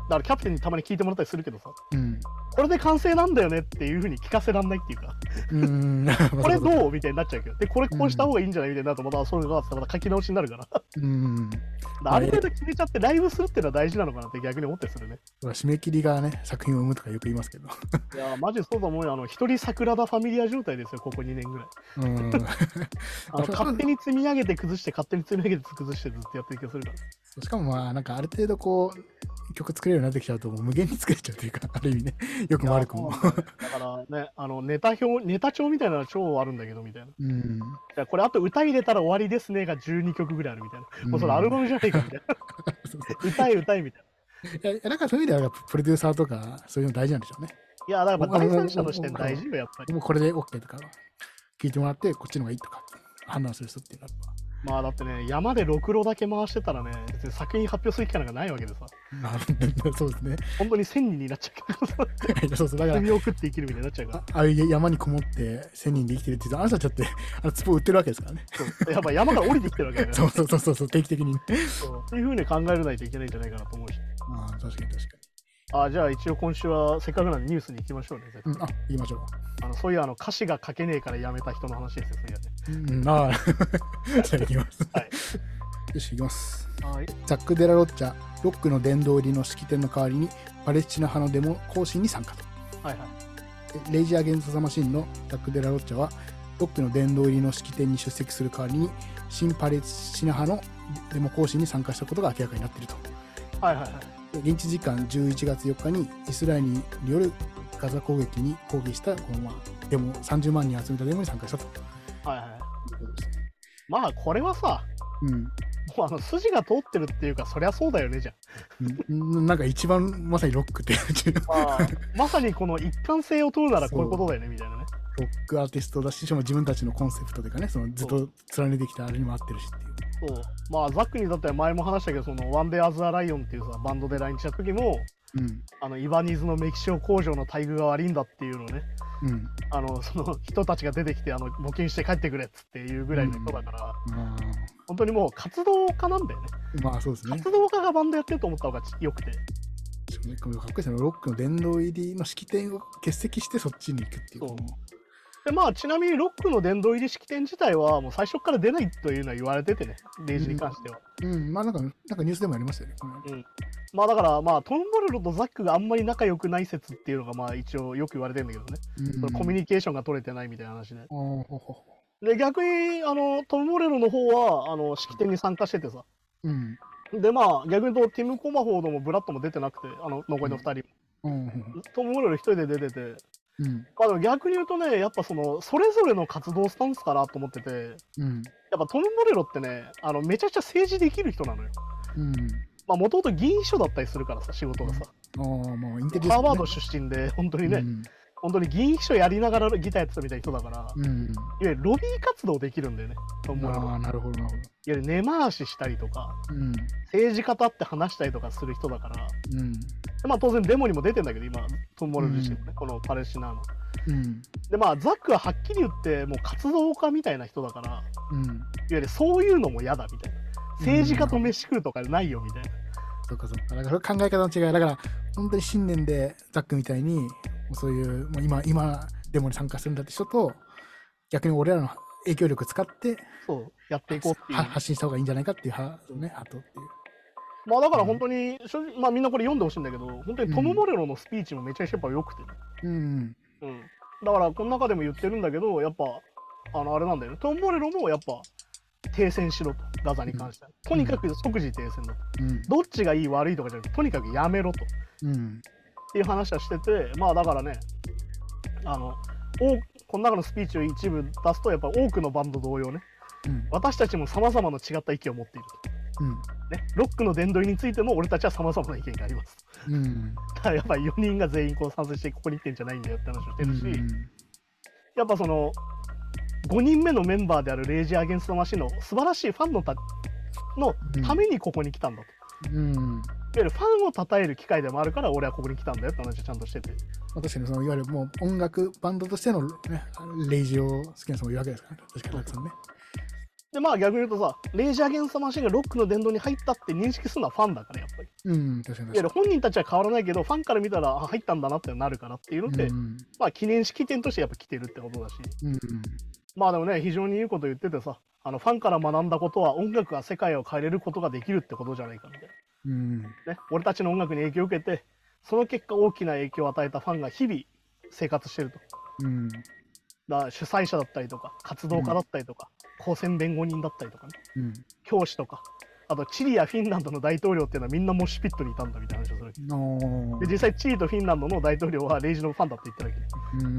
だからキャプテンにたまに聞いてもらったりするけどさ、うん。これで完成なんだよねっていうふうに聞かせらんないっていうか、うん。[laughs] これうどうみたいになっちゃうけど、で、これこうした方がいいんじゃないみたいになると、またそういうのがまた書き直しになるから。うん。らある程度決めちゃってライブするっていうのは大事なのかなって逆に思ったりするね。締め切りがね、作品を生むとかよく言いますけど。いやー、マジでそうだ思うよ。あの、一人桜田ファミリア状態ですよ、ここ2年ぐらい。うん。[laughs] あの勝手に積み上げて崩して、勝手に積み上げて崩してずっとやってる気がするから。しかもまあ、なんかある程度こう、曲作れるようになってきちゃうと、もう無限に作れちゃうというか、[laughs] ある意味ね、よくも悪くもだからね、[laughs] あのネタ表、ネタ帳みたいなのは超あるんだけど、みたいな。うん。じゃあこれあと歌入れたら終わりですねが12曲ぐらいあるみたいな。もうそれアルバムじゃないかみたいな。[laughs] 歌え歌えみたいな。いや、なんかそういう意味では、プロデューサーとか、そういうの大事なんでしょうね。いや、だからやっぱ第三者の視点大事よ、やっぱり。もうこれで OK とか、聞いてもらって、こっちの方がいいとか、判断する人っていうのはやっまあだってね、山でろくろだけ回してたらね、別に作品発表する機会なんかないわけでさ、ぱ、あ [laughs] そうですね。本当に1000人になっちゃうからさ、[laughs] そうそう、だから、罪を食って生きるみたいになっちゃうからあ。ああいう山にこもって1000人で生きてるって言うと、あの人たちだって、あの壺売ってるわけですからね。そ [laughs] うやっぱ山から降りてきてるわけだから、そうそうそうそう、定期的にね。そうっていうふうに考えないといけないんじゃないかなと思うし。ああ、確かに確かあじゃあ一応今週はせっかくなんでニュースに行きましょうね。うん、あ、言いましょう。あのそういうあの歌詞が書けねえからやめた人の話ですよ、そういううん、ああ、[laughs] じゃあ行きます。はいよし、行きます。はい。ザック・デラロッチャ、ロックの殿堂入りの式典の代わりに、パレスチナ派のデモ行進に参加と。はいはい。レイジー・アゲンザ・マシンのザック・デラロッチャは、ロックの殿堂入りの式典に出席する代わりに、新パレスチナ派のデモ行進に参加したことが明らかになっていると。はいはいはい。で現地時間11月4日にイスラエルによるガザ攻撃に抗議したこの、まあ、デモ30万人集めたデモに参加したとはいはい。まあこれはさ、うんもうあの筋が通ってるっていうか、そりゃそうだよね、じゃうん、なんか一番まさにロックっていうあ。まあ、まさにこの一貫性を問うならこういうことだよね、みたいなね。ロックアーティストだし、しかも自分たちのコンセプトというかね、そのずっと貫いてきたあれにも合ってるしっていう。そう。まあ、ザックにとっては前も話したけど、その、 One Day as a Lion っていうさ、バンドで来日した時も、うん。あの Ibanezのメキシコ工場の待遇が悪いんだっていうのをねうん。あのその人たちが出てきてあの募金して帰ってくれっつっていうぐらいの人だから、ま本当にもう活動家なんだよねあ、まあそうですね。活動家がバンドやってると思った方がよくてかっこいいですね。ロックの殿堂入りの式典を欠席してそっちに行くっていう。でまあちなみにロックの殿堂入り式典自体はもう最初から出ないというのは言われててねレイジに関しては、うん、まあなんか、なんかニュースでもありましたよね。このまあだからまあトンボルロとザックがあんまり仲良くない説っていうのがまあ一応よく言われてるんだけどね、うんそのコミュニケーションが取れてないみたいな話であーほほほで逆にあのトム・モレロの方はあの式典に参加しててさ。うん。でまあ逆に言うとティム・コマフォードもブラッドも出てなくてあの残りの2人、うん。トム・モレロ一人で出ててうん。まあでも逆に言うとねやっぱそのそれぞれの活動スタンスかなと思っててうん。やっぱトム・モレロってねあのめちゃくちゃ政治できる人なのようん。まあもともと議員秘書だったりするからさ仕事がさ、ああ、もうインテリハーバード出身で本当にね、うん。本当に議員秘書やりながらギターやってたみたいな人だから、いわうん。ゆるロビー活動できるんだよねトム・モレロああ、なるほど、なるほゆる根回ししたりとかど。うん。政治家と会って話したりとかする人だからうん。でまあ当然デモにも出てんだけど今トム・モレロ自身もね、このパレスチナのうん。でまあザックははっきり言ってもう活動家みたいな人だからいわうん。ゆるそういうのも嫌だみたいな政治家と飯食うとかないよみたいな、そっかそっか。だから考え方の違い。だから、本当に信念でザックみたいに、もうそういう、もう今、今、デモに参加するんだって人と、逆に俺らの影響力使って、そうやっていこうっていうは発信した方がいいんじゃないかっていう派、ね、派とっていう。まあだから本当に正直、まあみんなこれ読んでほしいんだけど本当にトム・モレロのスピーチもめちゃくちゃやっぱ良くてね、うん。うん、だからこの中でも言ってるんだけどやっぱあのあれなんだよね。トム・モレロもやっぱ停戦しろとガザに関しては、とにかく即時停戦だと。うん。どっちがいい悪いとかじゃなくてとにかくやめろと。うん。っていう話はしててまあだからねあのおこの中のスピーチを一部出すとやっぱ多くのバンド同様ねうん。私たちもさまざまな違った意見を持っているうん。と、ね、ロックの殿堂入りについても俺たちはさまざまな意見がありますうん。だからやっぱり4人が全員こう賛成してここに来てんじゃないんだよって話をしてるし、うんやっぱその5人目のメンバーであるレイジ・アゲンスト・マシンの素晴らしいファンのたのためにここに来たんだと、いわうん。ゆるファンを称える機会でもあるから俺はここに来たんだよって話をちゃんとしててまあ確かにそのいわゆるもう音楽バンドとしての、ね、レイジを好きな人もいるわけですからね。確かにね。でまあ逆に言うとさレイジ・アゲンスト・マシンがロックの殿堂に入ったって認識するのはファンだからやっぱりうん、確かに確か本人たちは変わらないけどファンから見たらあ入ったんだなってなるからっていうのに。で、うん。まあ記念式典としてやっぱ来てるってことだしうん。まあでもね非常にいいこと言っててさあのファンから学んだことは音楽が世界を変えれることができるってことじゃないかみたいうん。な、ね、俺たちの音楽に影響を受けてその結果大きな影響を与えたファンが日々生活してるとうん。だ主催者だったりとか活動家だったりとか、公選弁護人だったりとかね。うん。教師とか。あとチリやフィンランドの大統領っていうのはみんなモシュピットにいたんだみたいな話をする。で実際チリとフィンランドの大統領はレイジのファンだって言ってるわけね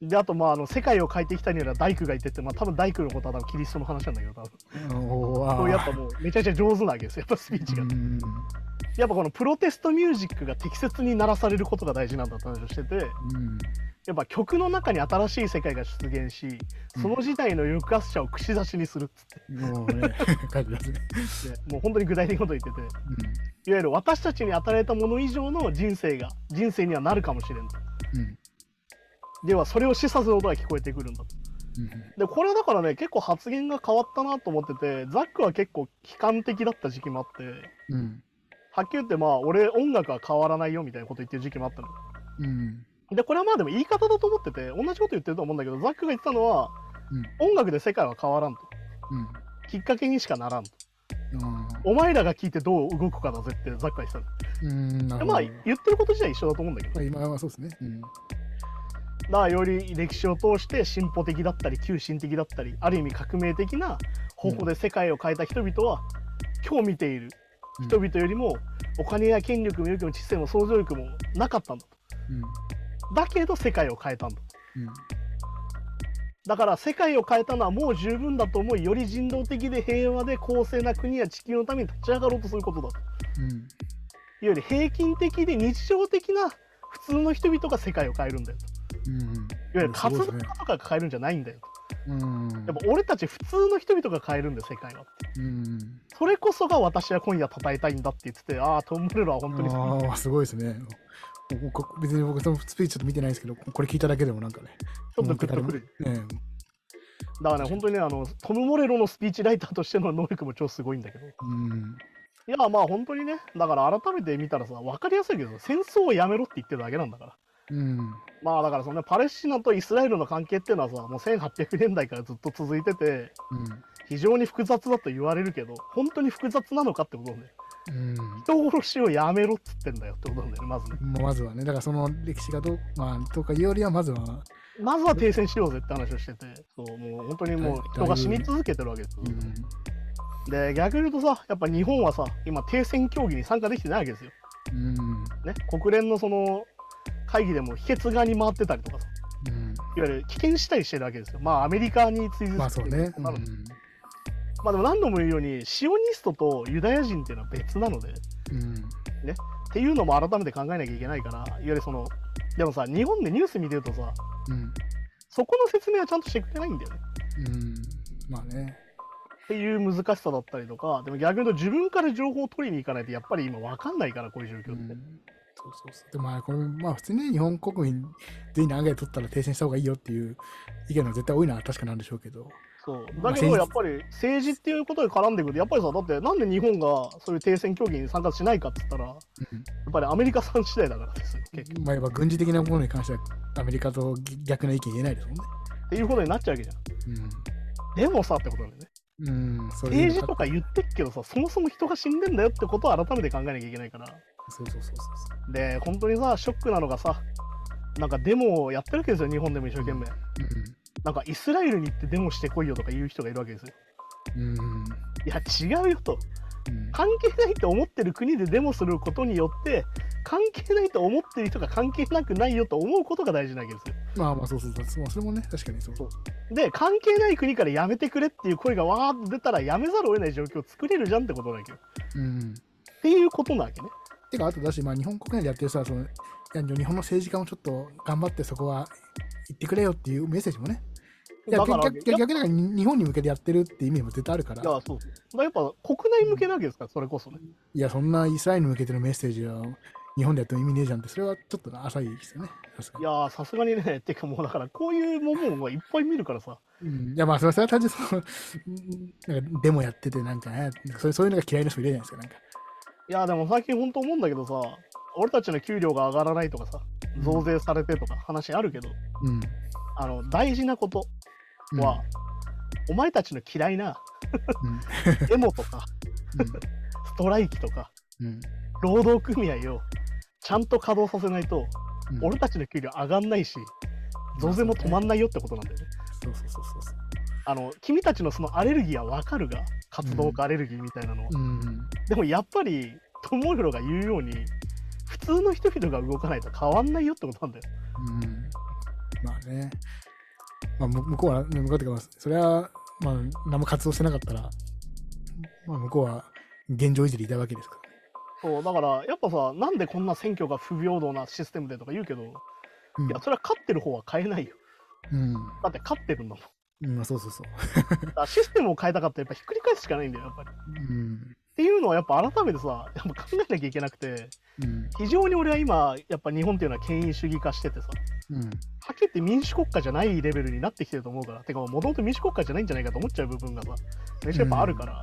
うん。であとまああの世界を変えてきたには大工がいてってまあ多分大工のことは多分キリストの話なんだけど多分。こうやっぱもうめちゃくちゃ上手なわけですよやっぱスピーチが、うん。やっぱこのプロテストミュージックが適切に鳴らされることが大事なんだって話をしてて。うん。やっぱ曲の中に新しい世界が出現しその時代の抑圧者を串刺しにするっつって、もうね、書いてますね。でもう本当に具体的なこと言ってていわゆる私たちに与えたもの以上の人生が人生にはなるかもしれんとうん。うん。ではそれを示唆する音が聞こえてくるんだとでこれはだからね結構発言が変わったなと思っててザックは結構悲観的だった時期もあってうん。はっきり言ってまあ俺音楽は変わらないよみたいなこと言ってる時期もあったのうん。でこれはまあでも言い方だと思ってて同じこと言ってると思うんだけどザックが言ってたのはうん。音楽で世界は変わらんとうん。きっかけにしかならんとあお前らが聞いてどう動くかだぜってザックが言ってたうん。なでまあるほど。言ってること自体一緒だと思うんだけどまあ今はそうですね。うん。だからより歴史を通して進歩的だったり急進的だったりある意味革命的な方法で世界を変えた人々は、今日見ている人々よりもお金や権力も勇気も知性も想像力もなかったんだとうん。だけど世界を変えたんだとうん。だから世界を変えたのはもう十分だと思いより人道的で平和で公正な国や地球のために立ち上がろうとすることだとうん。いわゆる平均的で日常的な普通の人々が世界を変えるんだよとうん。いわゆる活動家とかが変えるんじゃないんだよとうん。やっぱ俺たち普通の人々が変えるんだよ世界はってうん。それこそが私は今夜称えたいんだって言っててああトム・モレロは本当にすごいですね。別に僕、そのスピーチちょっと見てないですけど、これ聞いただけでもなんかね。ちょっとグッとくるねだからね本当にねあのトム・モレロのスピーチライターとしての能力も超すごいんだけどうん。いやまあ本当にねだから改めて見たらさ分かりやすいけど戦争をやめろって言ってるだけなんだからうん。まあだからそのねパレスチナとイスラエルの関係っていうのはさもう1800年代からずっと続いててうん。非常に複雑だと言われるけど本当に複雑なのかってことなんだようん。人殺しをやめろっつってんだよってことなんだよねまずねまずはね、だからその歴史がどう、まあ、とかいうよりは、まずは、まずは停戦しようぜって話をしててそうもう本当にもうはい人が死に続けてるわけですよ、うん。で逆に言うとさやっぱ日本はさ今停戦協議に参加できてないわけですよ、うん。ね、国連のその会議でも否決側に回ってたりとかさうん。いわゆる棄権したりしてるわけですよまあアメリカに追随まあそうね。なのでまあでも何度も言うようにシオニストとユダヤ人っていうのは別なのでっうん。ていうのも改めて考えなきゃいけないからいわゆるそのでもさ日本でニュース見てるとさうん。そこの説明はちゃんとしてくれないんだよねうん。まあね。っていう難しさだったりとかでも逆に言うと自分から情報を取りに行かないとやっぱり今分かんないからこういう状況って、うんそうそうそう。でもまあ、これ、まあ普通にね、日本国民全員で案外取ったら停戦した方がいいよっていう意見が絶対多いのは確かなんでしょうけど。そう。まあだけどやっぱり政治っていうことで絡んでくるとやっぱりさだってなんで日本がそういう停戦協議に参加しないかっつったらやっうんぱりアメリカさん次第だからですよ結局。まあ、やっぱ軍事的なものに関してはアメリカと逆の意見言えないですもんね。っていうことになっちゃうわけじゃん。でもさってことなんだよね。うん。政治とか言ってっけどさそもそも人が死んでんだよってことを改めて考えなきゃいけないから。そうそうそうそうで本当にさショックなのがさなんかデモをやってるわけですよ日本でも一生懸命なんかイスラエルに行ってデモしてこいよとか言う人がいるわけですようん。うん。いや違うよとうん。関係ないと思ってる国でデモすることによって関係ないと思ってる人が関係なくないよと思うことが大事なわけですよまあまあそうそうそう。それもね、確かにそう。そうで関係ない国からやめてくれっていう声がわーっと出たらやめざるを得ない状況を作れるじゃんってことだけどっうん。ていうことなわけねてか、あとだし、まあ、日本国内でやってるさ、そのいや日本の政治家もちょっと頑張ってそこは言ってくれよっていうメッセージもね。だから逆逆逆になんか日本に向けてやってるって意味も絶対あるから。い、やそうそう。やっぱ国内向けなわけですからそれこそね。いや、そんなイスラエルに向けてのメッセージは日本でやっても意味ねえじゃんって、それはちょっと浅いですよね。いやーさすがにね。[laughs] てかもうだからこういうものがいっぱい見るからさ。うん、いや、まあ、それは単純にその、うんなんかデモやってて、なんかね、そういうそういうのが嫌いな人いるじゃないですか、なんか。いやでも最近本当思うんだけどさ俺たちの給料が上がらないとかさ増税されてとか話あるけど、うん。あの大事なことうんは、お前たちの嫌いなうん [laughs] デモとかストライキとか労働組合をちゃんと稼働させないと、うん俺たちの給料上がんないし増税も止まんないよってことなんだよね。そうそうそうそうそう。あの君たちのそのアレルギーはわかるが活動家アレルギーみたいなのは、うん。でもやっぱりトモヒロが言うように普通の人々が動かないと変わんないよってことなんだよ。うん。まあね。まあ、む向こうは、向こうっていうか、まあそれは、まあ、何も活動してなかったら、まあ、向こうは現状維持でいたわけですから。そうだからやっぱさなんでこんな選挙が不平等なシステムでとか言うけど、うんいやそれは勝ってる方は変えないよ。うん。だって勝ってるんだもん。うん、まあそうそうそう。システムを変えたかったらやっぱひっくり返すしかないんだよやっぱり。うん。っていうのはやっぱ改めてさやっぱ考えなきゃいけなくてうん。非常に俺は今やっぱ日本っていうのは権威主義化しててさうん。はっきり言って民主国家じゃないレベルになってきてると思うからてかもともと民主国家じゃないんじゃないかと思っちゃう部分がさめちゃやっぱあるから、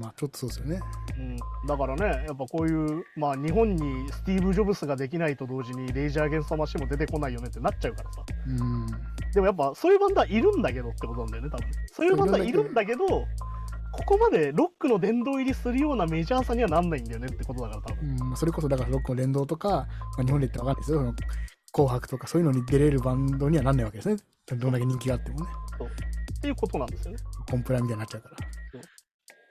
まあちょっとそうですよね。うんだからねやっぱこういうまあ日本にスティーブ・ジョブスができないと同時にレイジャー・ゲンスト・マシンも出てこないよねってなっちゃうからさうん。でもやっぱそういうバンドはいるんだけどってことなんだよね多分ねそういうバンドはいるんだけどここまでロックの殿堂入りするようなメジャーさにはなんないんだよねってことだから多分うんまあそれこそだからロックの連動とか、まあ、日本で言ってわかんないですよ。紅白とかそういうのに出れるバンドにはなんないわけですね。どんだけ人気があってもね。っていうことなんですよねコンプラみたいになっちゃうからそう。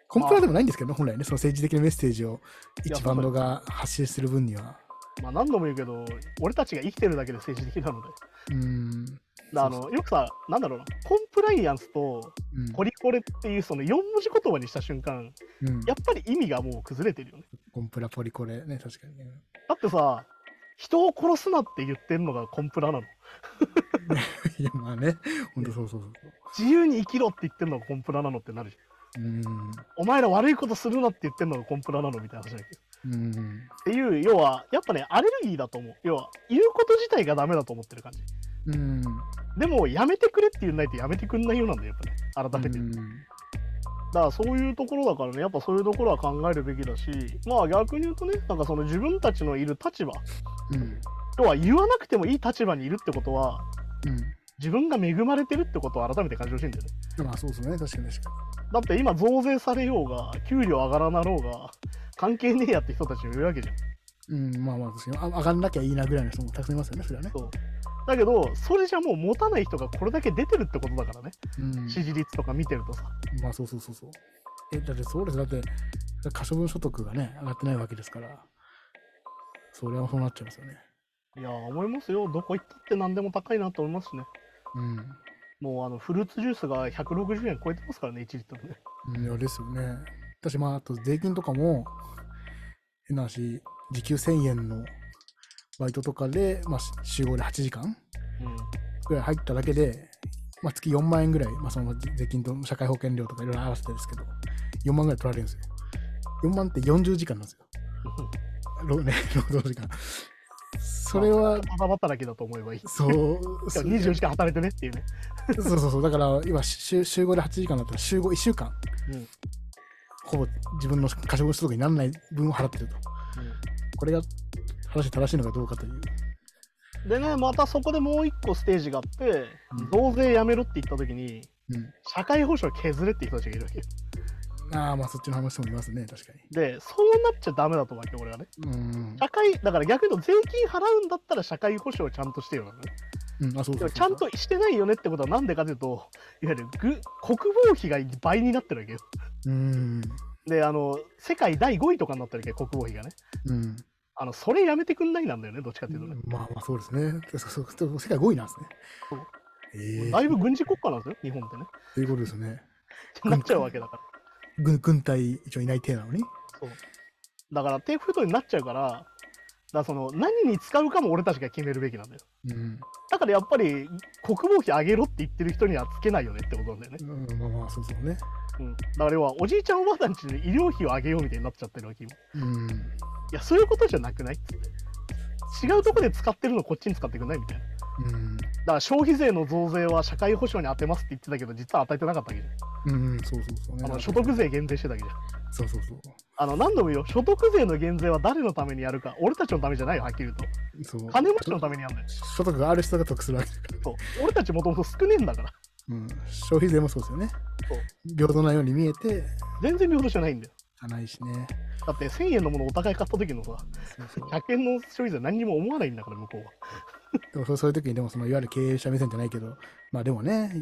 コンプラでもないんですけどね、本来ね、その政治的なメッセージを一バンドが発信する分には。まあ何度も言うけど俺たちが生きてるだけで政治的なのでうん。だあのよくさなんだろうなコンプライアンスとうんポリコレっていうその4文字言葉にした瞬間うんやっぱり意味がもう崩れてるよねコンプラポリコレね、確かにね。だってさ人を殺すなって言ってるのがコンプラなの [laughs] いや、まあね、本当そうそうそう。自由に生きろって言ってんのがコンプラなのってなるじゃん。うん。お前ら悪いことするなって言ってんのがコンプラなのみたいな話だけど。うん。っていう、要は、やっぱね、アレルギーだと思う。要は、言うこと自体がダメだと思ってる感じ。うん。でも、やめてくれって言わないとやめてくんないようなんだよ、やっぱね。改めて。うんだからそういうところだからね、やっぱそういうところは考えるべきだし、まあ逆に言うとね、なんかその自分たちのいる立場、うん。要は言わなくてもいい立場にいるってことは、うん。自分が恵まれてるってことを改めて感じてほしいんだよね。まあそうですね、確かに確かだって今増税されようが、給料上がらなろうが、関係ねえやって人たちもいるわけじゃん。に。うん、まあまあ確かに。あ上がんなきゃいいなぐらいの人もたくさんいますよね、それはね。そうだけど、それじゃもう持たない人がこれだけ出てるってことだからね、うん。支持率とか見てるとさ。まあそうそうそうそう。え、だってそうです。だって、可処分所得がね、上がってないわけですから、それはそうなっちゃいますよね。いやー、思いますよ。どこ行ったって何でも高いなと思いますしね。うん。もうあのフルーツジュースが160円超えてますからね、1リットルね。うん、いやですよね。私、まあ、あと税金とかも、変な話、時給1000円のバイトとかで、まあ、し週5で8時間うん。ぐらい入っただけで、まあ、月4万円ぐらい、まあ、その税金と社会保険料とかいろいろ合わせてですけど、4万ぐらい取られるんですよ。4万って40時間なんですよ。[laughs] 労 [laughs] ね、労働時間。それは、ただ働きだと思えばいい。そう、しかも24時間働いてねっていうね。そうそうそう、だから今週、週5で8時間だったら、週5、1週間、うんほぼ自分の可処分所得にならない分を払ってると。これが正しい正しいのかどうかという。でね、またそこでもう一個ステージがあって、うん増税やめろって言った時に、うん。社会保障削れって人たちがいるわけよ。ああ、まあそっちの話もいますね、確かで、そうなっちゃダメだと思うわけよ、俺はね。に。うん。社会、だから逆に言うと税金払うんだったら社会保障をちゃんとしてよなのね。うん、あ、そうちゃんとしてないよねってことはなんでかというと、いわゆるぐ国防費が倍になってるわけよ。うん。で、あの、世界第5位とかになってるわけど、国防費がね。うん。あの、それやめてくんないなんだよね、どっちかっていうとね。まあまあそうですね。そうそうそう世界5位なんですね。ええだいぶ軍事国家なんですよ、日本ってね。ということですね。[laughs] なっちゃうわけだから。軍軍隊一応いない体なのに。そう。だから、手不当になっちゃうから、だその、何に使うかも俺たちが決めるべきなんだよ。うん。だからやっぱり、国防費上げろって言ってる人にはつけないよねってことなんだよね。うん、まあまあそうそうね。うん。だから要は、おじいちゃんおばあちゃんちで医療費を上げようみたいになっちゃってるわけ今。いうん。や、そういうことじゃなくない？違うとこで使ってるのこっちに使ってくんないみたいな。うん。だから消費税の増税は社会保障に当てますって言ってたけど、実は与えてなかったわけじゃん。うん、そうそうそうね。あの所得税減税してたわけじゃん。そうそうそう。あの何度も言うよ、所得税の減税は誰のためにやるか、俺たちのためじゃないよ、はっきり言うと。そう金持ちのためにやるんだよ。所得がある人が得するわけだから。そう俺たちもともと少ねえんだから。うん、消費税もそうですよね。そう平等なように見えて、全然平等じゃないんだよ。ないしね。だって1000円のものをお互い買った時のさ、そうそう100円の消費税何にも思わないんだから、向こうは。でもそうそういう時に、でもそのいわゆる経営者目線じゃないけど、まあでもね、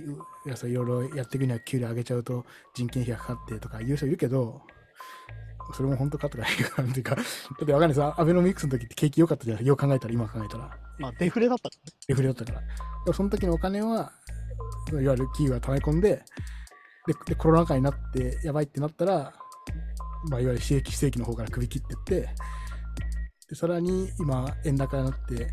いろいろやっていくには給料上げちゃうと人件費がかかってとか言う人いるけど、それも本当かとかいう感じか。だってわかんないです。アベノミクスの時って景気良かったじゃないよう考えたら、今考えたら。まあ、デフレだったからね。デフレだったから。でもその時のお金は、いわゆる企業が溜め込んで、ででコロナ禍になってやばいってなったら、まあ、いわゆる非正規非正規の方から首切ってって、でさらに今、円高になって、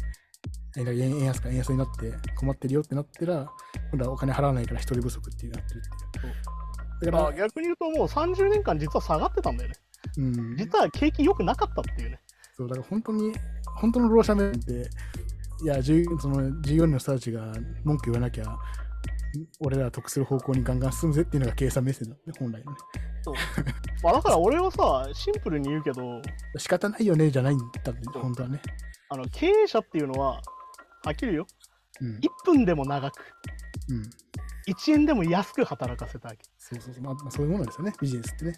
円安か円安になって困ってるよってなったら、今度はお金払わないから人手不足っていうなってるっていう。だまあ、から、逆に言うともう30年間実は下がってたんだよね。うん、実は景気良くなかったっていうね。そうだから本当に、本当の労働者面って、いや、従その従業員の人たちが文句言わなきゃ、俺らは得する方向にガンガン進むぜっていうのが計算目線だね、本来のね。そうまあ、だから俺はさ、シンプルに言うけど、仕方ないよねじゃないんだって、本当はね。あの経営者っていうのは、はっきり言うよ、うん。1分でも長く、うん。1円でも安く働かせたわけ。そうそうそう。まあ、まあ、そういうものですよね、ビジネスってね。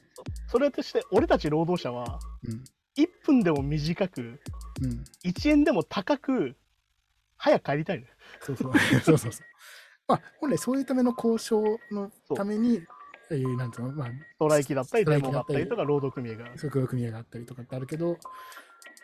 それとして、俺たち労働者は、うん。1分でも短く、うん。1円でも高く、早く帰りたいのよ。そうそう。そうそうそう。まあ、本来そういうための交渉のために、ああいう、なんていうの、まあ、ストライキだったり、デモイキだったりとか、労働組合が。組合があったりとかってあるけど、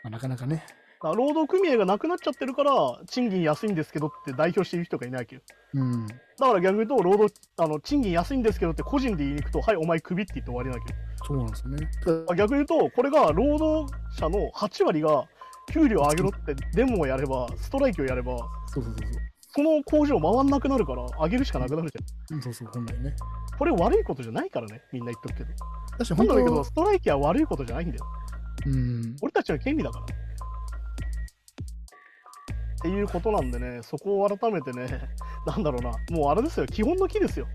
まあ、なかなかね。ら労働組合がなくなっちゃってるから、賃金安いんですけどって代表している人がいないわけよ。うん。だから逆に言うと、労働、あの、賃金安いんですけどって個人で言いに行くと、はい、お前クビって言って終わりなわけよ。そうなんですよね。あ逆に言うと、これが労働者の8割が給料上げろってデモをやれば、ストライキをやれば、そうそうそうそう。その工場回んなくなるから上げるしかなくなるじゃん。うんそうそう、本来ね。これ悪いことじゃないからねみんな言っとくけど。確かになんだけど本ストライキは悪いことじゃないんだよ。当、うん、俺たちの権利だから。っていうことなんでねそこを改めてねなんだろうな。もうあれですよ。基本の木ですよ。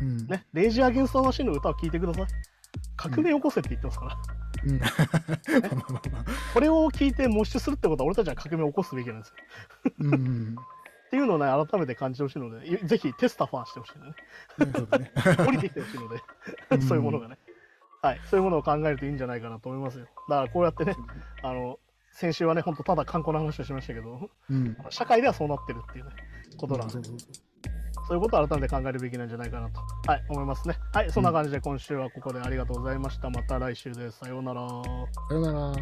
うん、ねレイジー・アゲンスト・マシンの歌を聴いてください。革命起こせって言ってますから、うん。これを聞いてモッシュするってことは俺たちは革命を起こすべきなんですよ。うん、っていうのをね改めて感じてほしいのでいぜひテスタファーしてほしいのね。[laughs] 降りてきてほしいのでうんそういうものがねはいそういうものを考えるといいんじゃないかなと思いますよだからこうやってねあの先週はね、本当ただ観光の話をしましたけど、うん。社会ではそうなってるっていうね、ことなんで、そういうことを改めて考えるべきなんじゃないかなと、はい、思いますね。はい、そんな感じで今週はここでありがとうございました。また来週です。さようなら。さよなら。